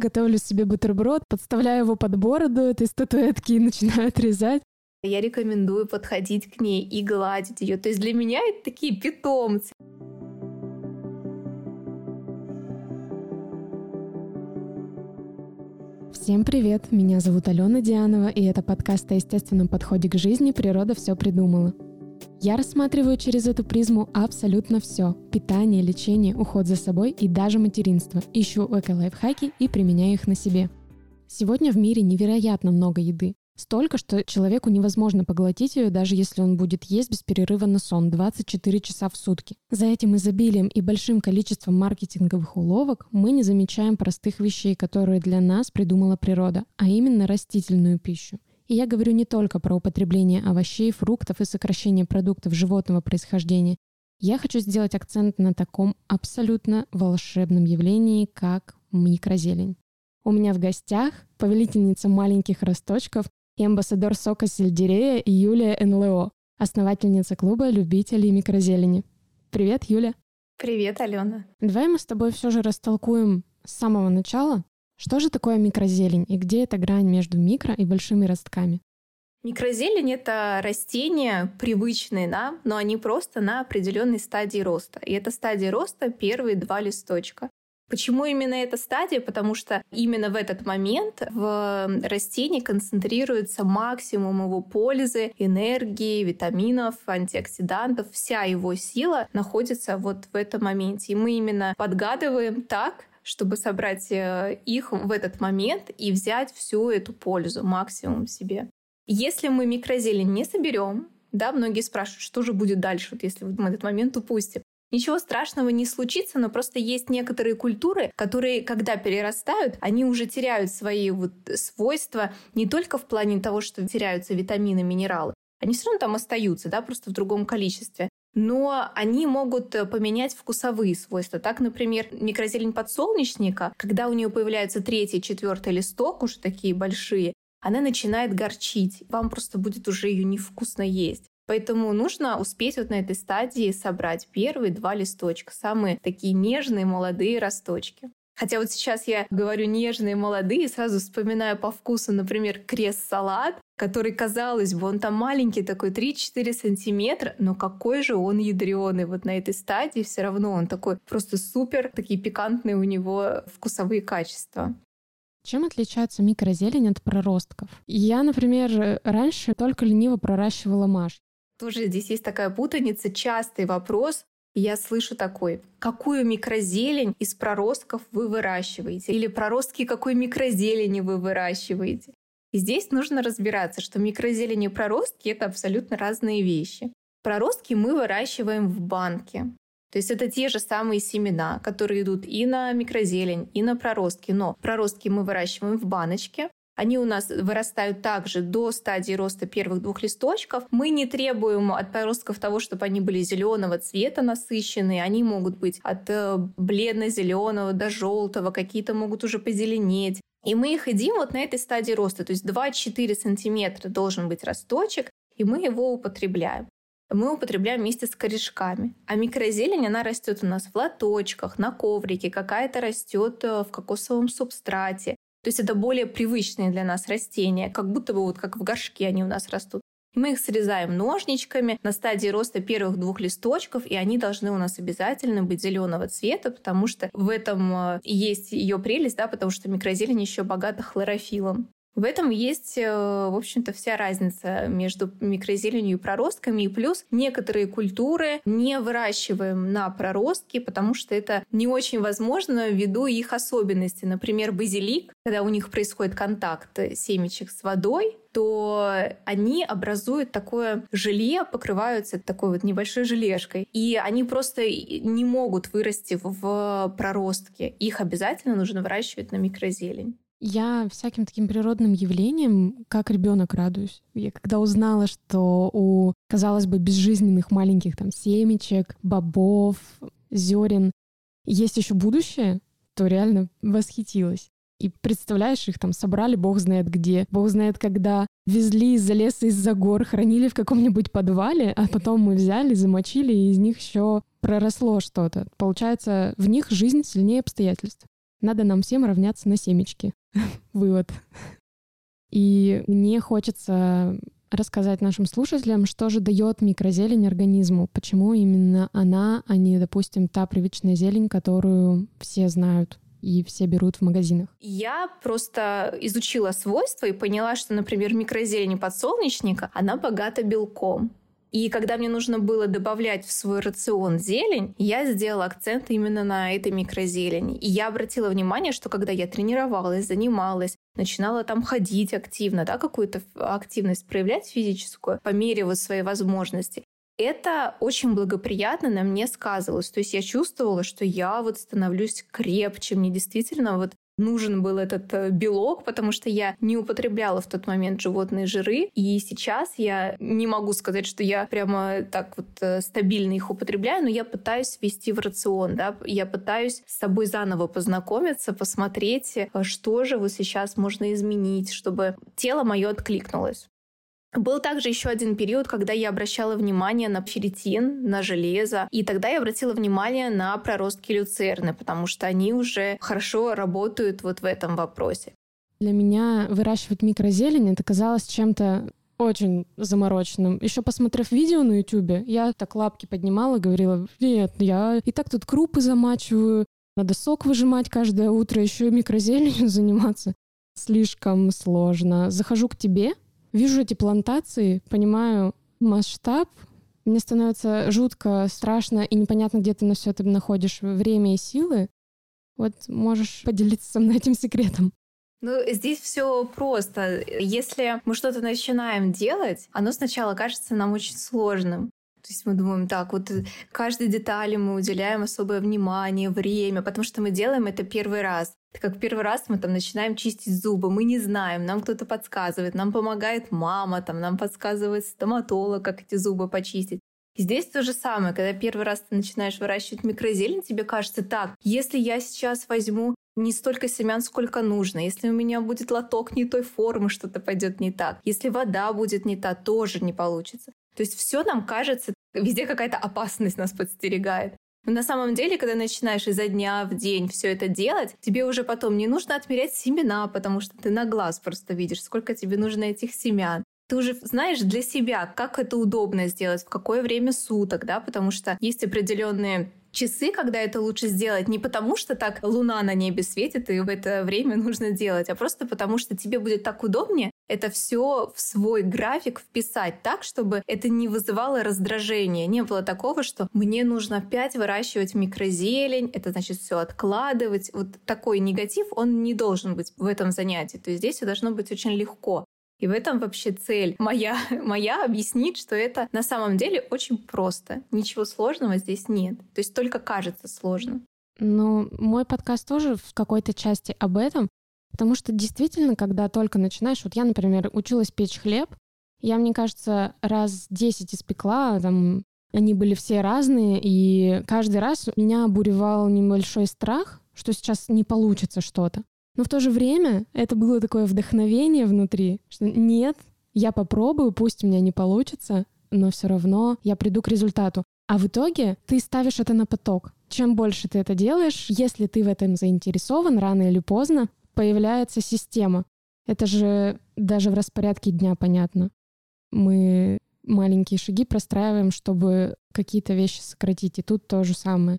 Готовлю себе бутерброд, подставляю его под бороду этой статуэтки и начинаю отрезать. Я рекомендую подходить к ней и гладить ее. То есть для меня это такие питомцы. Всем привет! Меня зовут Алена Дианова, и это подкаст о естественном подходе к жизни «Природа все придумала». Я рассматриваю через эту призму абсолютно все. Питание, лечение, уход за собой и даже материнство. Ищу эко-лайфхаки и применяю их на себе. Сегодня в мире невероятно много еды. Столько, что человеку невозможно поглотить ее, даже если он будет есть без перерыва на сон 24 часа в сутки. За этим изобилием и большим количеством маркетинговых уловок мы не замечаем простых вещей, которые для нас придумала природа, а именно растительную пищу. И я говорю не только про употребление овощей, фруктов и сокращение продуктов животного происхождения. Я хочу сделать акцент на таком абсолютно волшебном явлении, как микрозелень. У меня в гостях повелительница маленьких росточков и амбассадор сока сельдерея Юлия НЛО, основательница клуба любителей микрозелени. Привет, Юля. Привет, Алена. Давай мы с тобой все же растолкуем с самого начала, что же такое микрозелень и где эта грань между микро и большими ростками? Микрозелень — это растения привычные нам, но они просто на определенной стадии роста. И эта стадия роста — первые два листочка. Почему именно эта стадия? Потому что именно в этот момент в растении концентрируется максимум его пользы, энергии, витаминов, антиоксидантов. Вся его сила находится вот в этом моменте. И мы именно подгадываем так, чтобы собрать э, их в этот момент и взять всю эту пользу, максимум себе. Если мы микрозелень не соберем, да, многие спрашивают, что же будет дальше, вот если мы этот момент упустим. Ничего страшного не случится, но просто есть некоторые культуры, которые, когда перерастают, они уже теряют свои вот свойства не только в плане того, что теряются витамины, минералы, они все равно там остаются, да, просто в другом количестве но они могут э, поменять вкусовые свойства. Так, например, микрозелень подсолнечника, когда у нее появляется третий, четвертый листок, уже такие большие, она начинает горчить. Вам просто будет уже ее невкусно есть. Поэтому нужно успеть вот на этой стадии собрать первые два листочка, самые такие нежные молодые росточки. Хотя вот сейчас я говорю нежные, молодые, сразу вспоминаю по вкусу, например, крест-салат, который, казалось бы, он там маленький такой, 3-4 сантиметра, но какой же он ядреный вот на этой стадии, все равно он такой просто супер, такие пикантные у него вкусовые качества. Чем отличается микрозелень от проростков? Я, например, раньше только лениво проращивала маш. Тоже здесь есть такая путаница, частый вопрос, я слышу такой, какую микрозелень из проростков вы выращиваете? Или проростки какой микрозелени вы выращиваете? И здесь нужно разбираться, что микрозелень и проростки — это абсолютно разные вещи. Проростки мы выращиваем в банке. То есть это те же самые семена, которые идут и на микрозелень, и на проростки. Но проростки мы выращиваем в баночке, они у нас вырастают также до стадии роста первых двух листочков. Мы не требуем от проростков того, чтобы они были зеленого цвета насыщенные. Они могут быть от э, бледно-зеленого до желтого, какие-то могут уже позеленеть. И мы их едим вот на этой стадии роста. То есть 2-4 сантиметра должен быть росточек, и мы его употребляем мы употребляем вместе с корешками. А микрозелень, она растет у нас в лоточках, на коврике, какая-то растет э, в кокосовом субстрате. То есть это более привычные для нас растения, как будто бы вот как в горшке они у нас растут. Мы их срезаем ножничками на стадии роста первых двух листочков, и они должны у нас обязательно быть зеленого цвета, потому что в этом э, есть ее прелесть, да, потому что микрозелень еще богата хлорофилом. В этом есть, э, в общем-то, вся разница между микрозеленью и проростками. И плюс некоторые культуры не выращиваем на проростки, потому что это не очень возможно ввиду их особенностей. Например, базилик, когда у них происходит контакт семечек с водой, то они образуют такое желе, покрываются такой вот небольшой желешкой. И они просто не могут вырасти в проростке. Их обязательно нужно выращивать на микрозелень. Я всяким таким природным явлением, как ребенок радуюсь. Я когда узнала, что у, казалось бы, безжизненных маленьких там семечек, бобов, зерен есть еще будущее, то реально восхитилась. И представляешь, их там собрали бог знает где, бог знает когда, везли из-за леса, из-за гор, хранили в каком-нибудь подвале, а потом мы взяли, замочили, и из них еще проросло что-то. Получается, в них жизнь сильнее обстоятельств. Надо нам всем равняться на семечки. Вывод. И мне хочется рассказать нашим слушателям, что же дает микрозелень организму, почему именно она, а не, допустим, та привычная зелень, которую все знают и все берут в магазинах? Я просто изучила свойства и поняла, что, например, микрозелень подсолнечника, она богата белком. И когда мне нужно было добавлять в свой рацион зелень, я сделала акцент именно на этой микрозелени. И я обратила внимание, что когда я тренировалась, занималась, начинала там ходить активно, да, какую-то активность проявлять физическую по мере вот своей возможности, это очень благоприятно на мне сказывалось. То есть я чувствовала, что я вот становлюсь крепче, мне действительно вот нужен был этот э, белок, потому что я не употребляла в тот момент животные жиры. И сейчас я не могу сказать, что я прямо так вот э, стабильно их употребляю, но я пытаюсь ввести в рацион, да, я пытаюсь с собой заново познакомиться, посмотреть, э, что же вот сейчас можно изменить, чтобы тело мое откликнулось. Был также еще один период, когда я обращала внимание на ферритин, на железо, и тогда я обратила внимание на проростки люцерны, потому что они уже хорошо работают вот в этом вопросе. Для меня выращивать микрозелень это казалось чем-то очень замороченным. Еще посмотрев видео на Ютубе, я так лапки поднимала, говорила, нет, я и так тут крупы замачиваю, надо сок выжимать каждое утро, еще и микрозеленью заниматься. Слишком сложно. Захожу к тебе, Вижу эти плантации, понимаю масштаб, мне становится жутко страшно и непонятно, где ты на все это находишь время и силы. Вот можешь поделиться со мной этим секретом. Ну, здесь все просто. Если мы что-то начинаем делать, оно сначала кажется нам очень сложным. То есть мы думаем, так, вот каждой детали мы уделяем особое внимание, время, потому что мы делаем это первый раз. Как первый раз мы там начинаем чистить зубы, мы не знаем, нам кто-то подсказывает, нам помогает мама, там, нам подсказывает стоматолог, как эти зубы почистить. Здесь то же самое, когда первый раз ты начинаешь выращивать микрозелень, тебе кажется, так, если я сейчас возьму не столько семян, сколько нужно. Если у меня будет лоток не той формы, что-то пойдет не так. Если вода будет не та, тоже не получится. То есть все нам кажется, везде какая-то опасность нас подстерегает. Но на самом деле, когда начинаешь изо дня в день все это делать, тебе уже потом не нужно отмерять семена, потому что ты на глаз просто видишь, сколько тебе нужно этих семян. Ты уже знаешь для себя, как это удобно сделать, в какое время суток, да, потому что есть определенные часы, когда это лучше сделать, не потому что так луна на небе светит, и в это время нужно делать, а просто потому что тебе будет так удобнее это все в свой график вписать так, чтобы это не вызывало раздражения. Не было такого, что мне нужно опять выращивать микрозелень, это значит все откладывать. Вот такой негатив, он не должен быть в этом занятии. То есть здесь все должно быть очень легко. И в этом вообще цель моя, моя объяснить, что это на самом деле очень просто. Ничего сложного здесь нет. То есть только кажется сложно. Ну, мой подкаст тоже в какой-то части об этом, потому что действительно, когда только начинаешь, вот я, например, училась печь хлеб, я, мне кажется, раз 10 испекла, там, они были все разные, и каждый раз меня обуревал небольшой страх, что сейчас не получится что-то. Но в то же время это было такое вдохновение внутри, что нет, я попробую, пусть у меня не получится, но все равно я приду к результату. А в итоге ты ставишь это на поток. Чем больше ты это делаешь, если ты в этом заинтересован, рано или поздно появляется система. Это же даже в распорядке дня понятно. Мы маленькие шаги простраиваем, чтобы какие-то вещи сократить. И тут то же самое.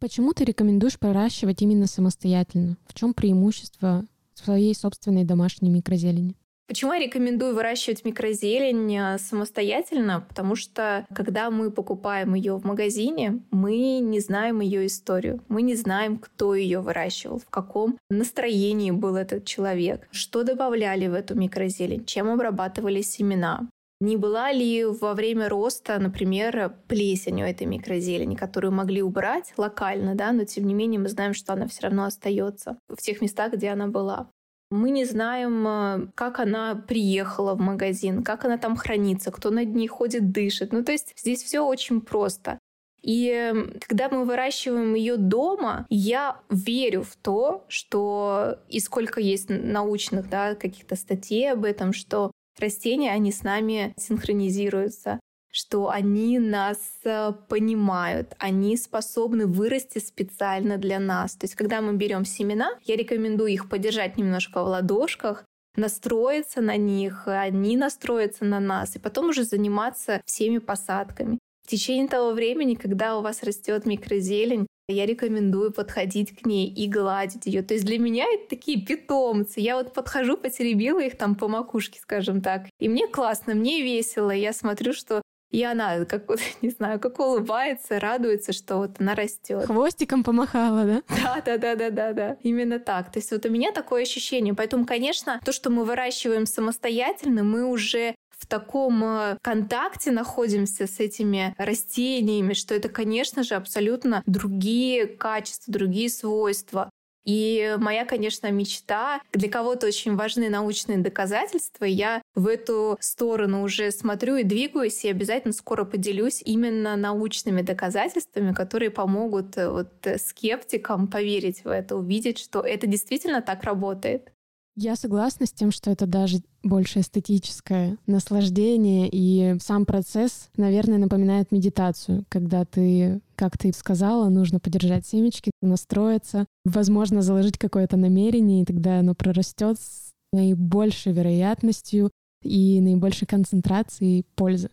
Почему ты рекомендуешь проращивать именно самостоятельно? В чем преимущество своей собственной домашней микрозелени? Почему я рекомендую выращивать микрозелень э, самостоятельно? Потому что когда мы покупаем ее в магазине, мы не знаем ее историю. Мы не знаем, кто ее выращивал, в каком настроении был этот человек, что добавляли в эту микрозелень, чем обрабатывали семена. Не была ли во время роста, например, плесень у этой микрозелени, которую могли убрать локально, да, но тем не менее мы знаем, что она все равно остается в тех местах, где она была. Мы не знаем, э, как она приехала в магазин, как она там хранится, кто над ней ходит, дышит. Ну, то есть здесь все очень просто. И когда мы выращиваем ее дома, я верю в то, что и сколько есть научных да, каких-то статей об этом, что растения, они с нами синхронизируются. что они нас э, понимают, они способны вырасти специально для нас. То есть, когда мы берем семена, я рекомендую их подержать немножко в ладошках, настроиться на них, они настроятся на нас, и потом уже заниматься всеми посадками. В течение того времени, когда у вас растет микрозелень, я рекомендую подходить к ней и гладить ее. То есть для меня это такие питомцы. Я вот подхожу, потеребила их там по макушке, скажем так. И мне классно, мне весело. Я смотрю, что и она, как вот, не знаю, как улыбается, радуется, что вот она растет. Хвостиком помахала, да? Да, да, да, да, да, да. Именно так. То есть вот у меня такое ощущение. Поэтому, конечно, то, что мы выращиваем самостоятельно, мы уже в таком э, контакте находимся с этими растениями, что это, конечно же, абсолютно другие качества, другие свойства. И моя, конечно, мечта, для кого-то очень важны научные доказательства. Я в эту сторону уже смотрю и двигаюсь, и обязательно скоро поделюсь именно научными доказательствами, которые помогут э, вот э, скептикам поверить в это, увидеть, что это действительно так работает. Я согласна с тем, что это даже больше эстетическое наслаждение, и сам процесс, наверное, напоминает медитацию, когда ты, как ты сказала, нужно подержать семечки, настроиться, возможно, заложить какое-то намерение, и тогда оно прорастет с наибольшей вероятностью и наибольшей концентрацией пользы.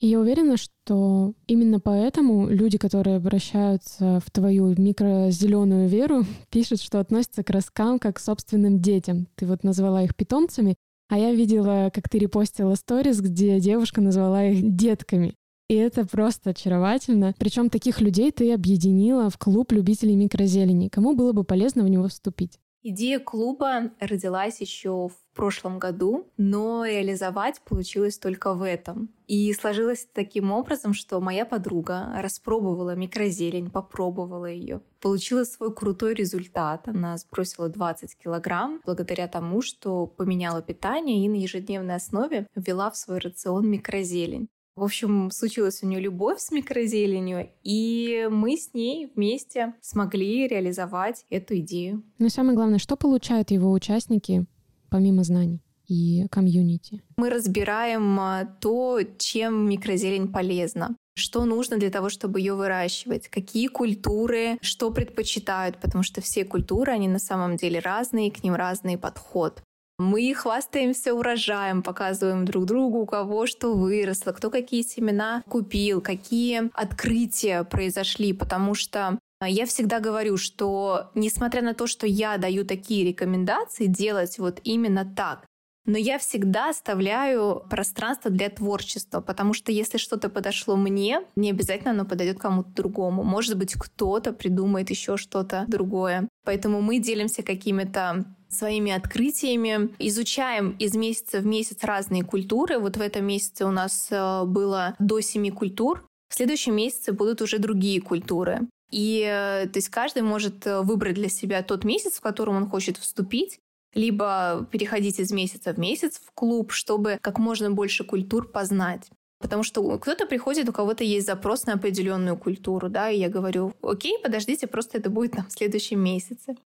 И я уверена, что именно поэтому люди, которые обращаются в твою микрозеленую веру, пишут, что относятся к росткам как к собственным детям. Ты вот назвала их питомцами, а я видела, как ты репостила сторис, где девушка назвала их детками. И это просто очаровательно. Причем таких людей ты объединила в клуб любителей микрозелени. Кому было бы полезно в него вступить? Идея клуба родилась еще в прошлом году, но реализовать получилось только в этом. И сложилось таким образом, что моя подруга распробовала микрозелень, попробовала ее, получила свой крутой результат. Она сбросила 20 килограмм благодаря тому, что поменяла питание и на ежедневной основе ввела в свой рацион микрозелень. В общем, случилась у нее любовь с микрозеленью, и мы с ней вместе смогли реализовать эту идею. И самое главное, что получают его участники помимо знаний? и комьюнити. Мы разбираем а, то, чем микрозелень полезна что нужно для того, чтобы ее выращивать, какие культуры, что предпочитают, потому что все культуры, они на самом деле разные, к ним разный подход. Мы хвастаемся урожаем, показываем друг другу, у кого что выросло, кто какие семена купил, какие открытия произошли, потому что я всегда говорю, что несмотря на то, что я даю такие рекомендации делать вот именно так, но я всегда оставляю пространство для творчества, потому что если что-то подошло мне, не обязательно оно подойдет кому-то другому. Может быть, кто-то придумает еще что-то другое. Поэтому мы делимся какими-то своими открытиями, изучаем из месяца в месяц разные культуры. Вот в этом месяце у нас э, было до семи культур. В следующем месяце будут уже другие культуры. И э, то есть каждый может э, выбрать для себя тот месяц, в котором он хочет вступить, либо переходить из месяца в месяц в клуб, чтобы как можно больше культур познать. Потому что кто-то приходит, у кого-то есть запрос на определенную культуру, да, и я говорю, окей, подождите, просто это будет там в следующем месяце.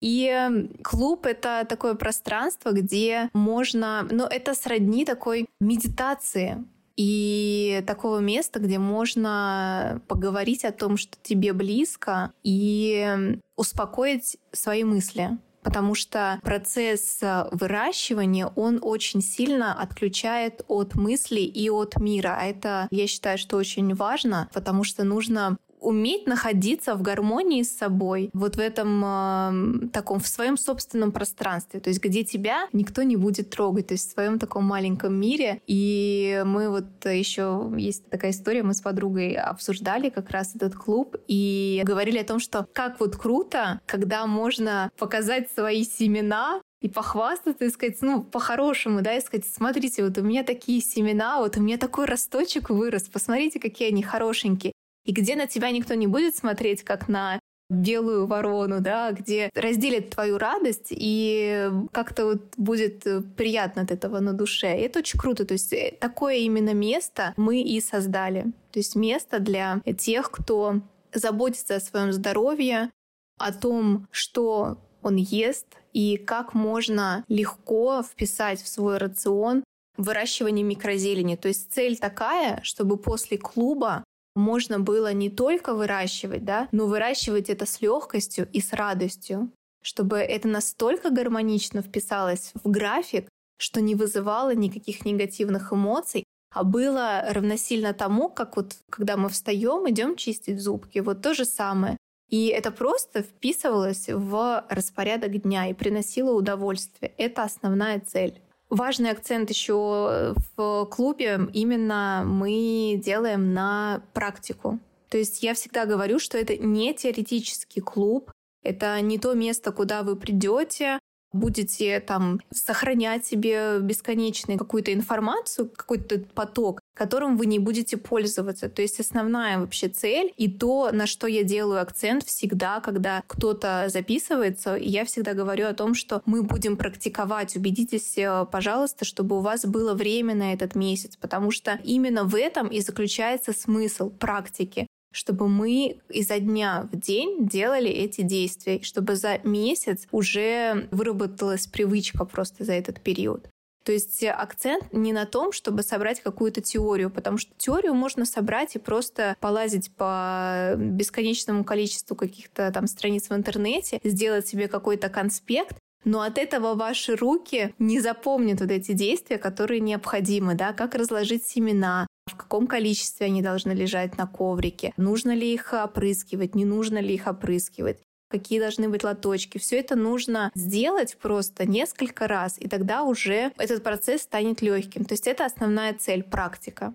И клуб — это такое пространство, где можно... Ну, это сродни такой медитации и такого места, где можно поговорить о том, что тебе близко, и успокоить свои мысли потому что процесс выращивания, он очень сильно отключает от мыслей и от мира. А это, я считаю, что очень важно, потому что нужно уметь находиться в гармонии с собой, вот в этом э, таком, в своем собственном пространстве, то есть где тебя никто не будет трогать, то есть в своем таком маленьком мире. И мы вот еще, есть такая история, мы с подругой обсуждали как раз этот клуб и говорили о том, что как вот круто, когда можно показать свои семена и похвастаться, и сказать, ну, по-хорошему, да, и сказать, смотрите, вот у меня такие семена, вот у меня такой росточек вырос, посмотрите, какие они хорошенькие и где на тебя никто не будет смотреть, как на белую ворону, да, где разделит твою радость и как-то вот будет приятно от этого на душе. И это очень круто. То есть э, такое именно место мы и создали. То есть место для тех, кто заботится о своем здоровье, о том, что он ест и как можно легко вписать в свой рацион выращивание микрозелени. То есть цель такая, чтобы после клуба можно было не только выращивать, да, но выращивать это с легкостью и с радостью, чтобы это настолько гармонично вписалось в график, что не вызывало никаких негативных эмоций, а было равносильно тому, как вот когда мы встаем, идем чистить зубки, вот то же самое. И это просто вписывалось в распорядок дня и приносило удовольствие. Это основная цель. Важный акцент еще в клубе именно мы делаем на практику. То есть я всегда говорю, что это не теоретический клуб, это не то место, куда вы придете, будете там сохранять себе бесконечную какую-то информацию, какой-то поток, которым вы не будете пользоваться. То есть основная вообще цель и то, на что я делаю акцент всегда, когда кто-то записывается, я всегда говорю о том, что мы будем практиковать. Убедитесь, э, пожалуйста, чтобы у вас было время на этот месяц, потому что именно в этом и заключается смысл практики чтобы мы изо дня в день делали эти действия, чтобы за месяц уже выработалась привычка просто за этот период. То есть акцент не на том, чтобы собрать какую-то теорию, потому что теорию можно собрать и просто полазить по бесконечному количеству каких-то там страниц в интернете, сделать себе какой-то конспект, но от этого ваши руки не запомнят вот эти действия, которые необходимы, да, как разложить семена, в каком количестве они должны лежать на коврике, нужно ли их опрыскивать, не нужно ли их опрыскивать какие должны быть лоточки. Все это нужно сделать просто несколько раз, и тогда уже этот процесс станет легким. То есть это основная цель, практика.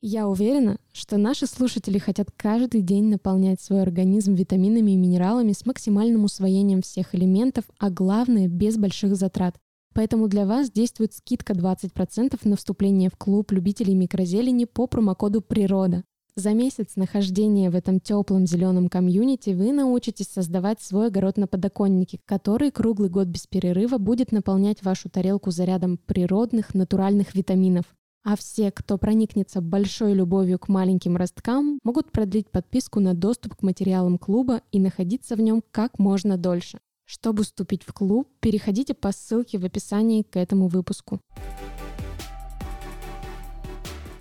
Я уверена, что наши слушатели хотят каждый день наполнять свой организм витаминами и минералами с максимальным усвоением всех элементов, а главное, без больших затрат. Поэтому для вас действует скидка 20% на вступление в клуб любителей микрозелени по промокоду «Природа». За месяц нахождения в этом теплом зеленом комьюнити вы научитесь создавать свой огород на подоконнике, который круглый год без перерыва будет наполнять вашу тарелку зарядом природных, натуральных витаминов. А все, кто проникнется большой любовью к маленьким росткам, могут продлить подписку на доступ к материалам клуба и находиться в нем как можно дольше. Чтобы вступить в клуб, переходите по ссылке в описании к этому выпуску.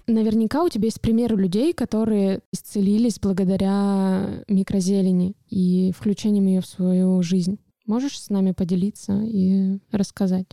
Наверняка у тебя есть примеры людей, которые исцелились благодаря микрозелени и включением ее в свою жизнь. Можешь с нами поделиться и рассказать?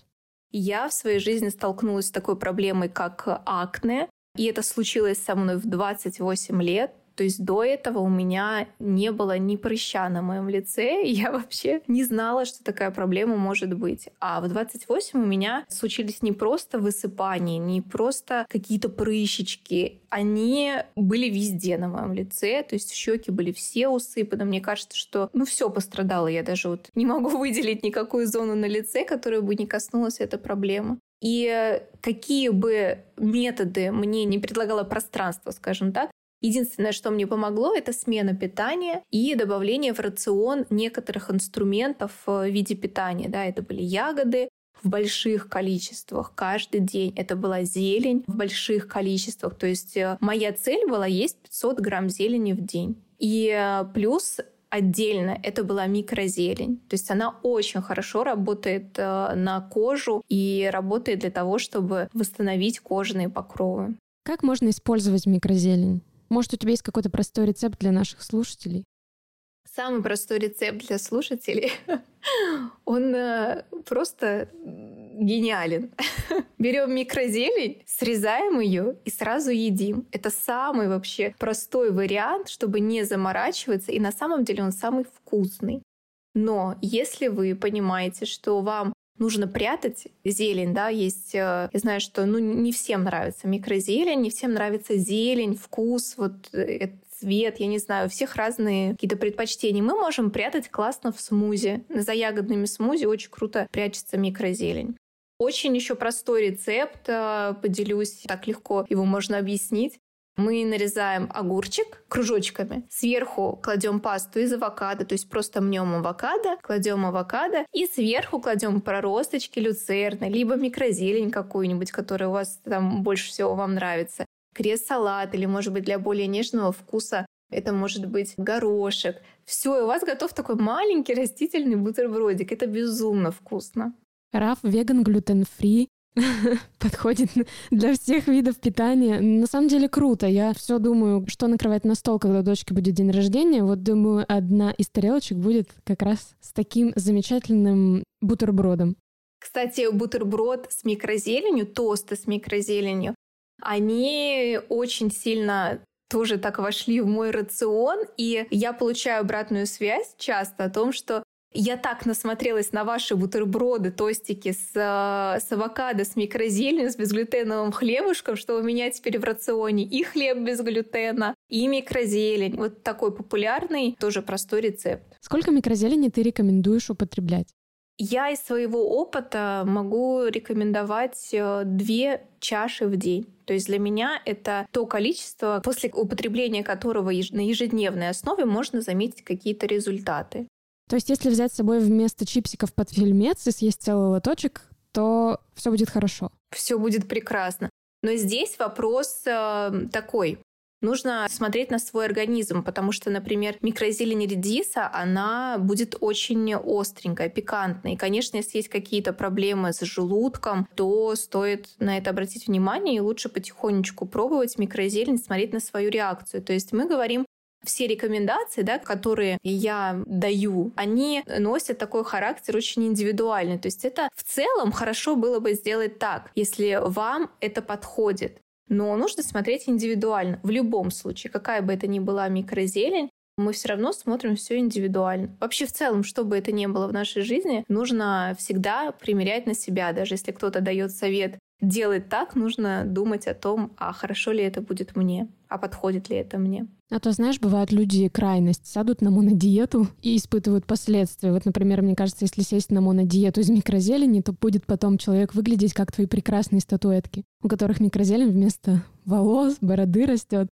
Я в своей жизни столкнулась с такой проблемой, как акне. И это случилось со мной в 28 лет. То есть до этого у меня не было ни прыща на моем лице, и я вообще не знала, что такая проблема может быть. А в 28 у меня случились не просто высыпания, не просто какие-то прыщички, они были везде на моем лице, то есть щеки были все усыпаны. Мне кажется, что ну все пострадало. Я даже вот не могу выделить никакую зону на лице, которая бы не коснулась этой проблемы. И какие бы методы мне не предлагало пространство, скажем так, Единственное, что мне помогло, это смена питания и добавление в рацион некоторых инструментов в виде питания. Да, это были ягоды, в больших количествах каждый день. Это была зелень в больших количествах. То есть э, моя цель была есть 500 грамм зелени в день. И э, плюс отдельно это была микрозелень. То есть она очень хорошо работает э, на кожу и работает для того, чтобы восстановить кожные покровы. Как можно использовать микрозелень? Может, у тебя есть какой-то простой рецепт для наших слушателей? Самый простой рецепт для слушателей, он э, просто гениален. Берем микрозелень, срезаем ее и сразу едим. Это самый вообще простой вариант, чтобы не заморачиваться, и на самом деле он самый вкусный. Но если вы понимаете, что вам нужно прятать зелень, да, есть, э, я знаю, что, ну, не всем нравится микрозелень, не всем нравится зелень, вкус, вот э, цвет, я не знаю, у всех разные какие-то предпочтения. Мы можем прятать классно в смузи. За ягодными смузи очень круто прячется микрозелень. Очень еще простой рецепт, э, поделюсь, так легко его можно объяснить. Мы нарезаем огурчик кружочками, сверху кладем пасту из авокадо, то есть просто мнем авокадо, кладем авокадо и сверху кладем проросточки люцерны, либо микрозелень какую-нибудь, которая у вас там больше всего вам нравится, крест-салат или, может быть, для более нежного вкуса это может быть горошек. Все, и у вас готов такой маленький растительный бутербродик. Это безумно вкусно. Раф веган, глютен-фри, подходит для всех видов питания. На самом деле круто. Я все думаю, что накрывать на стол, когда у дочки будет день рождения. Вот думаю, одна из тарелочек будет как раз с таким замечательным бутербродом. Кстати, бутерброд с микрозеленью, тосты с микрозеленью, они очень сильно тоже так вошли в мой рацион, и я получаю обратную связь часто о том, что я так насмотрелась на ваши бутерброды, тостики с, э, с авокадо, с микрозеленью, с безглютеновым хлебушком, что у меня теперь в рационе и хлеб без глютена, и микрозелень. Вот такой популярный, тоже простой рецепт. Сколько микрозелени ты рекомендуешь употреблять? Я из своего опыта могу рекомендовать э, две чаши в день. То есть для меня это то количество, после употребления которого на ежедневной основе можно заметить какие-то результаты. То есть если взять с собой вместо чипсиков под фильмец и съесть целый лоточек, то все будет хорошо. Все будет прекрасно. Но здесь вопрос э, такой нужно смотреть на свой организм, потому что, например, микрозелень редиса, она будет очень остренькая, пикантная. И, конечно, если есть какие-то проблемы с желудком, то стоит на это обратить внимание и лучше потихонечку пробовать микрозелень, смотреть на свою реакцию. То есть мы говорим все рекомендации, да, которые я даю, они носят такой характер очень индивидуальный. То есть это в целом хорошо было бы сделать так, если вам это подходит. Но нужно смотреть индивидуально. В любом случае, какая бы это ни была микрозелень, мы все равно смотрим все индивидуально. Вообще в целом, что бы это ни было в нашей жизни, нужно всегда примерять на себя. Даже если кто-то дает совет делать так, нужно думать о том, а хорошо ли это будет мне, а подходит ли это мне. А то, знаешь, бывают люди крайность, сядут на монодиету и испытывают последствия. Вот, например, мне кажется, если сесть на монодиету из микрозелени, то будет потом человек выглядеть как твои прекрасные статуэтки, у которых микрозелень вместо волос, бороды растет.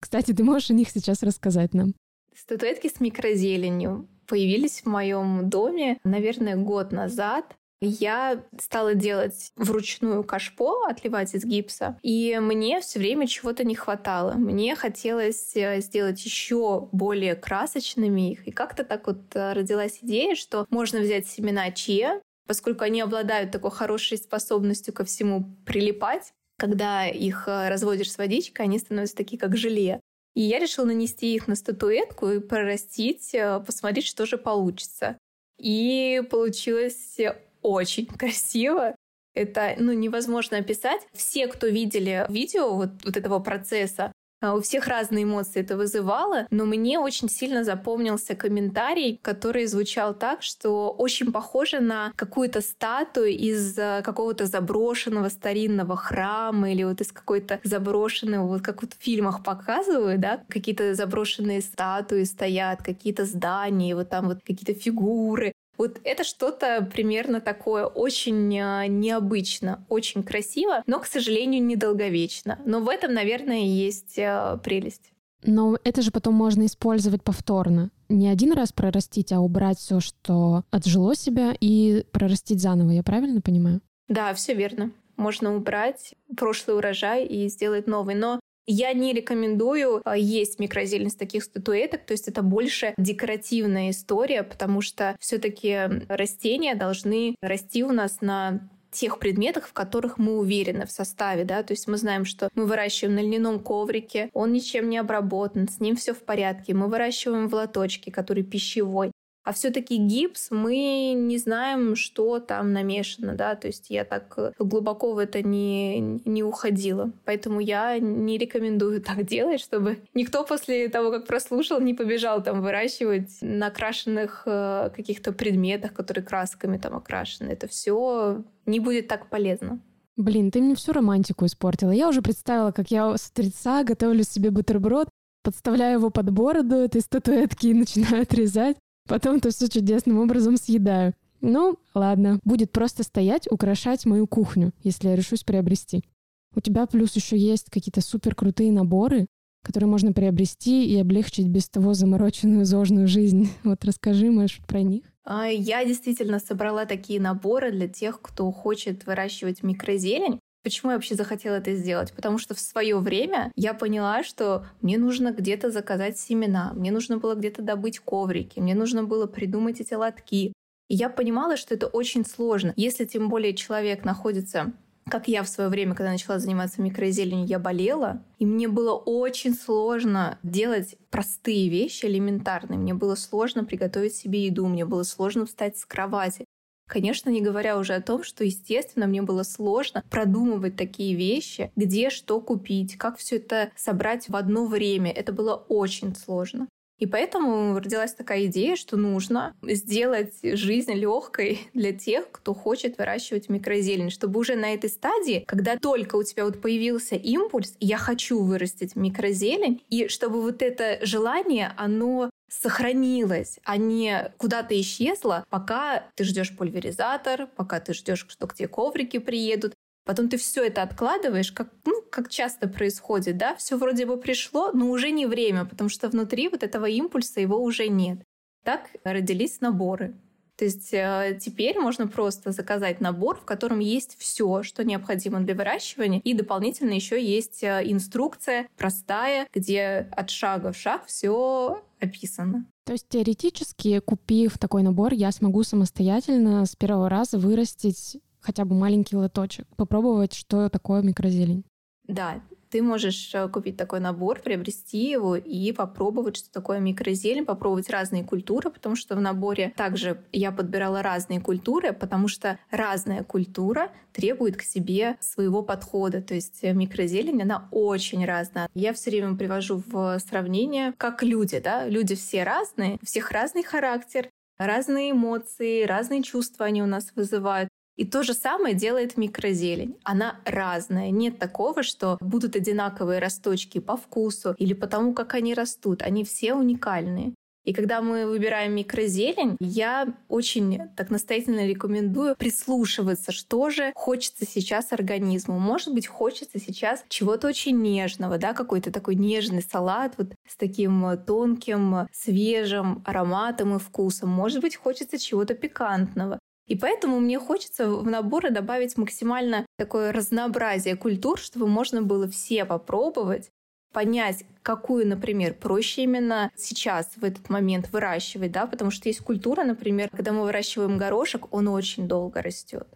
Кстати, ты можешь о них сейчас рассказать нам? Статуэтки с микрозеленью появились в моем доме, наверное, год назад я стала делать вручную кашпо, отливать из гипса, и мне все время чего-то не хватало. Мне хотелось э, сделать еще более красочными их. И как-то так вот э, родилась идея, что можно взять семена чия, поскольку они обладают такой хорошей способностью ко всему прилипать. Когда их э, разводишь с водичкой, они становятся такие, как желе. И я решила нанести их на статуэтку и прорастить, посмотреть, что же получится. И получилось очень красиво. Это ну, невозможно описать. Все, кто видели видео вот, вот этого процесса, а, у всех разные эмоции это вызывало, но мне очень сильно запомнился комментарий, который звучал так, что очень похоже на какую-то статую из а, какого-то заброшенного старинного храма или вот из какой-то заброшенного, вот как вот в фильмах показывают, да, какие-то заброшенные статуи стоят, какие-то здания, вот там вот какие-то фигуры. Вот это что-то примерно такое очень а, необычно, очень красиво, но, к сожалению, недолговечно. Но в этом, наверное, есть а, прелесть. Но это же потом можно использовать повторно. Не один раз прорастить, а убрать все, что отжило себя, и прорастить заново. Я правильно понимаю? Да, все верно. Можно убрать прошлый урожай и сделать новый. Но я не рекомендую а, есть микрозелень с таких статуэток, то есть это больше декоративная история, потому что все-таки растения должны расти у нас на тех предметах, в которых мы уверены в составе, да, то есть мы знаем, что мы выращиваем на льняном коврике, он ничем не обработан, с ним все в порядке, мы выращиваем в лоточке, который пищевой, а все-таки гипс, мы не знаем, что там намешано, да, то есть я так э, глубоко в это не, не уходила. Поэтому я не рекомендую так делать, чтобы никто после того, как прослушал, не побежал там выращивать на окрашенных э, каких-то предметах, которые красками там окрашены. Это все не будет так полезно. Блин, ты мне всю романтику испортила. Я уже представила, как я с утреца готовлю себе бутерброд, подставляю его под бороду этой статуэтки и начинаю отрезать. Потом это все чудесным образом съедаю. Ну, ладно, будет просто стоять, украшать мою кухню, если я решусь приобрести. У тебя плюс еще есть какие-то супер крутые наборы, которые можно приобрести и облегчить без того замороченную зожную жизнь. Вот расскажи, может, про них. А, я действительно собрала такие наборы для тех, кто хочет выращивать микрозелень. Почему я вообще захотела это сделать? Потому что в свое время я поняла, что мне нужно где-то заказать семена, мне нужно было где-то добыть коврики, мне нужно было придумать эти лотки. И я понимала, что это очень сложно. Если тем более человек находится как я в свое время, когда начала заниматься микрозеленью, я болела, и мне было очень сложно делать простые вещи, элементарные. Мне было сложно приготовить себе еду, мне было сложно встать с кровати. Конечно, не говоря уже о том, что, естественно, мне было сложно продумывать такие вещи, где что купить, как все это собрать в одно время. Это было очень сложно. И поэтому родилась такая идея, что нужно сделать жизнь легкой для тех, кто хочет выращивать микрозелень, чтобы уже на этой стадии, когда только у тебя вот появился импульс, я хочу вырастить микрозелень, и чтобы вот это желание, оно сохранилось, а не куда-то исчезло, пока ты ждешь пульверизатор, пока ты ждешь, что к тебе коврики приедут, Потом ты все это откладываешь, как, ну, как часто происходит, да, все вроде бы пришло, но уже не время, потому что внутри вот этого импульса его уже нет. Так родились наборы. То есть э, теперь можно просто заказать набор, в котором есть все, что необходимо для выращивания, и дополнительно еще есть э, инструкция простая, где от шага в шаг все описано. То есть теоретически, купив такой набор, я смогу самостоятельно с первого раза вырастить хотя бы маленький лоточек, попробовать, что такое микрозелень. Да, ты можешь э, купить такой набор, приобрести его и попробовать, что такое микрозелень, попробовать разные культуры, потому что в наборе также я подбирала разные культуры, потому что разная культура требует к себе своего подхода. То есть э, микрозелень, она очень разная. Я все время привожу в сравнение, как люди, да, люди все разные, у всех разный характер, разные эмоции, разные чувства они у нас вызывают. И то же самое делает микрозелень. Она разная. Нет такого, что будут одинаковые росточки по вкусу или по тому, как они растут. Они все уникальные. И когда мы выбираем микрозелень, я очень так настоятельно рекомендую прислушиваться, что же хочется сейчас организму. Может быть, хочется сейчас чего-то очень нежного, да, какой-то такой нежный салат вот с таким тонким, свежим ароматом и вкусом. Может быть, хочется чего-то пикантного. И поэтому мне хочется в наборы добавить максимально такое разнообразие культур, чтобы можно было все попробовать, понять, какую, например, проще именно сейчас, в этот момент выращивать, да, потому что есть культура, например, когда мы выращиваем горошек, он очень долго растет.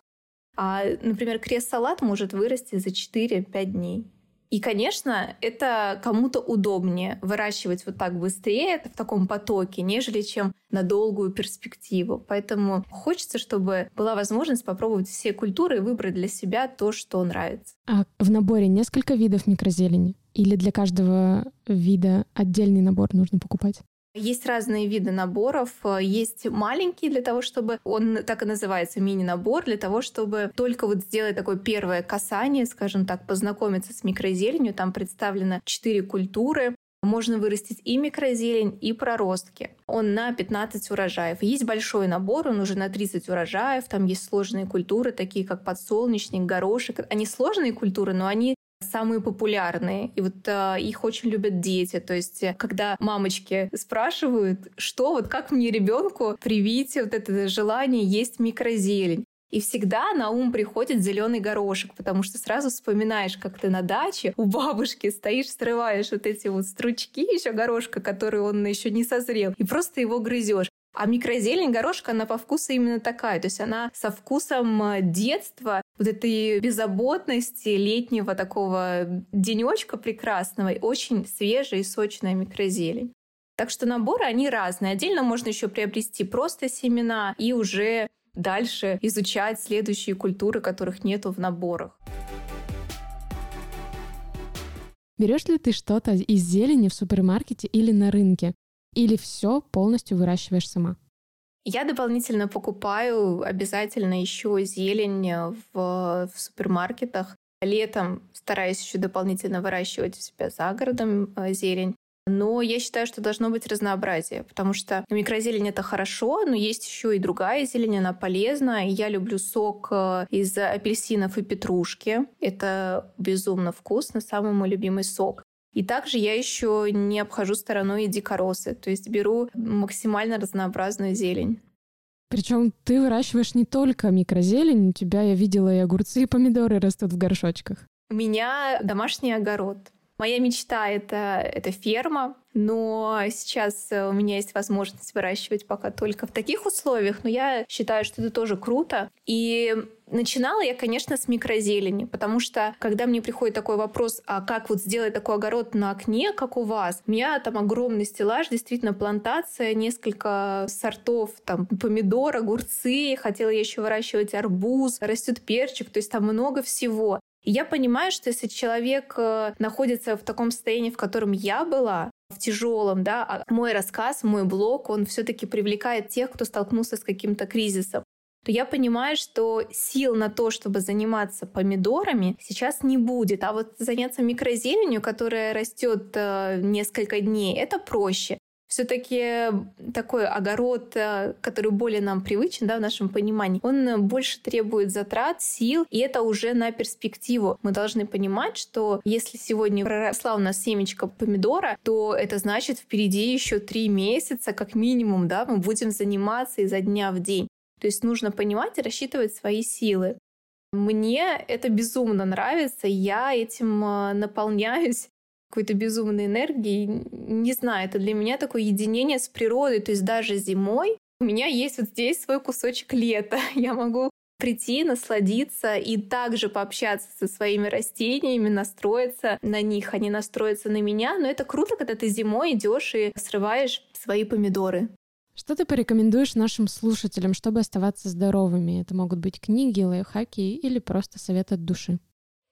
А, например, крест-салат может вырасти за 4-5 дней. И, конечно, это кому-то удобнее выращивать вот так быстрее, в таком потоке, нежели чем на долгую перспективу. Поэтому хочется, чтобы была возможность попробовать все культуры и выбрать для себя то, что нравится. А в наборе несколько видов микрозелени? Или для каждого вида отдельный набор нужно покупать? Есть разные виды наборов. Есть маленький для того, чтобы он так и называется мини-набор, для того, чтобы только вот сделать такое первое касание, скажем так, познакомиться с микрозеленью. Там представлено четыре культуры. Можно вырастить и микрозелень, и проростки. Он на 15 урожаев. Есть большой набор, он уже на 30 урожаев. Там есть сложные культуры, такие как подсолнечник, горошек. Они сложные культуры, но они самые популярные. И вот э, их очень любят дети. То есть, э, когда мамочки спрашивают, что вот как мне ребенку привить вот это желание есть микрозелень. И всегда на ум приходит зеленый горошек, потому что сразу вспоминаешь, как ты на даче у бабушки стоишь, срываешь вот эти вот стручки еще горошка, который он еще не созрел, и просто его грызешь. А микрозелень горошка, она по вкусу именно такая. То есть она со вкусом э, детства, вот этой беззаботности летнего такого денечка прекрасного, и очень свежая и сочная микрозелень. Так что наборы, они разные. Отдельно можно еще приобрести просто семена и уже дальше изучать следующие культуры, которых нету в наборах. Берешь ли ты что-то из зелени в супермаркете или на рынке? Или все полностью выращиваешь сама? Я дополнительно покупаю обязательно еще зелень в, в супермаркетах. Летом стараюсь еще дополнительно выращивать у себя за городом э, зелень. Но я считаю, что должно быть разнообразие, потому что микрозелень это хорошо, но есть еще и другая зелень, она полезна. Я люблю сок э, из апельсинов и петрушки. Это безумно вкусно, самый мой любимый сок. И также я еще не обхожу стороной и дикоросы, то есть беру максимально разнообразную зелень. Причем ты выращиваешь не только микрозелень, у тебя, я видела, и огурцы, и помидоры растут в горшочках. У меня домашний огород. Моя мечта это, это ферма, но сейчас у меня есть возможность выращивать пока только в таких условиях, но я считаю, что это тоже круто. И начинала я, конечно, с микрозелени, потому что когда мне приходит такой вопрос, а как вот сделать такой огород на окне, как у вас, у меня там огромный стеллаж, действительно плантация, несколько сортов, там помидор, огурцы, хотела я еще выращивать арбуз, растет перчик, то есть там много всего. Я понимаю, что если человек э, находится в таком состоянии, в котором я была, в тяжелом, да, а мой рассказ, мой блог, он все-таки привлекает тех, кто столкнулся с каким-то кризисом то я понимаю, что сил на то, чтобы заниматься помидорами, сейчас не будет. А вот заняться микрозеленью, которая растет э, несколько дней, это проще все-таки такой огород, э, который более нам привычен, да, в нашем понимании, он больше требует затрат, сил, и это уже на перспективу. Мы должны понимать, что если сегодня проросла у нас семечко помидора, то это значит впереди еще три месяца, как минимум, да, мы будем заниматься изо дня в день. То есть нужно понимать и рассчитывать свои силы. Мне это безумно нравится, я этим э, наполняюсь какой-то безумной энергией. Не знаю, это для меня такое единение с природой. То есть даже зимой у меня есть вот здесь свой кусочек лета. Я могу прийти, насладиться и также пообщаться со своими растениями, настроиться на них, они настроятся на меня. Но это круто, когда ты зимой идешь и срываешь свои помидоры. Что ты порекомендуешь нашим слушателям, чтобы оставаться здоровыми? Это могут быть книги, лайфхаки или просто совет от души.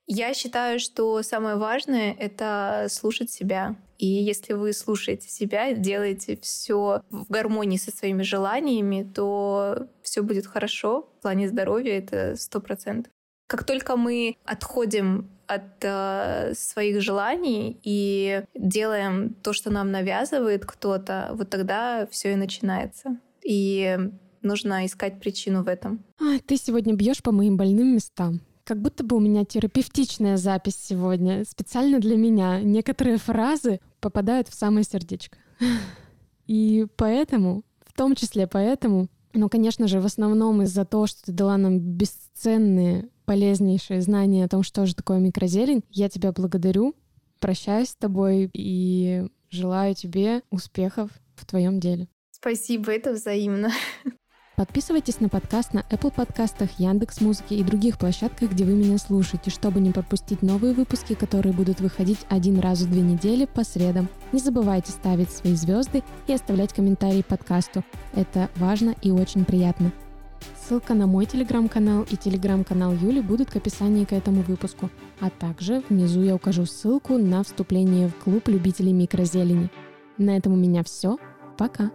Я считаю, что самое важное — это слушать себя. И если вы слушаете себя, делаете все в гармонии со своими желаниями, то все будет хорошо. В плане здоровья это сто процентов. Как только мы отходим от э, своих желаний и делаем то, что нам навязывает кто-то, вот тогда все и начинается. И нужно искать причину в этом. А, ты сегодня бьешь по моим больным местам. Как будто бы у меня терапевтичная запись сегодня, специально для меня. Некоторые фразы попадают в самое сердечко. И поэтому, в том числе поэтому, ну, конечно же, в основном из-за того, что ты дала нам бесценные, полезнейшие знания о том, что же такое микрозелень, я тебя благодарю, прощаюсь с тобой и желаю тебе успехов в твоем деле. Спасибо, это взаимно. Подписывайтесь на подкаст на Apple подкастах, Яндекс Музыке и других площадках, где вы меня слушаете, чтобы не пропустить новые выпуски, которые будут выходить один раз в две недели по средам. Не забывайте ставить свои звезды и оставлять комментарии подкасту. Это важно и очень приятно. Ссылка на мой телеграм-канал и телеграм-канал Юли будут к описанию к этому выпуску. А также внизу я укажу ссылку на вступление в клуб любителей микрозелени. На этом у меня все. Пока!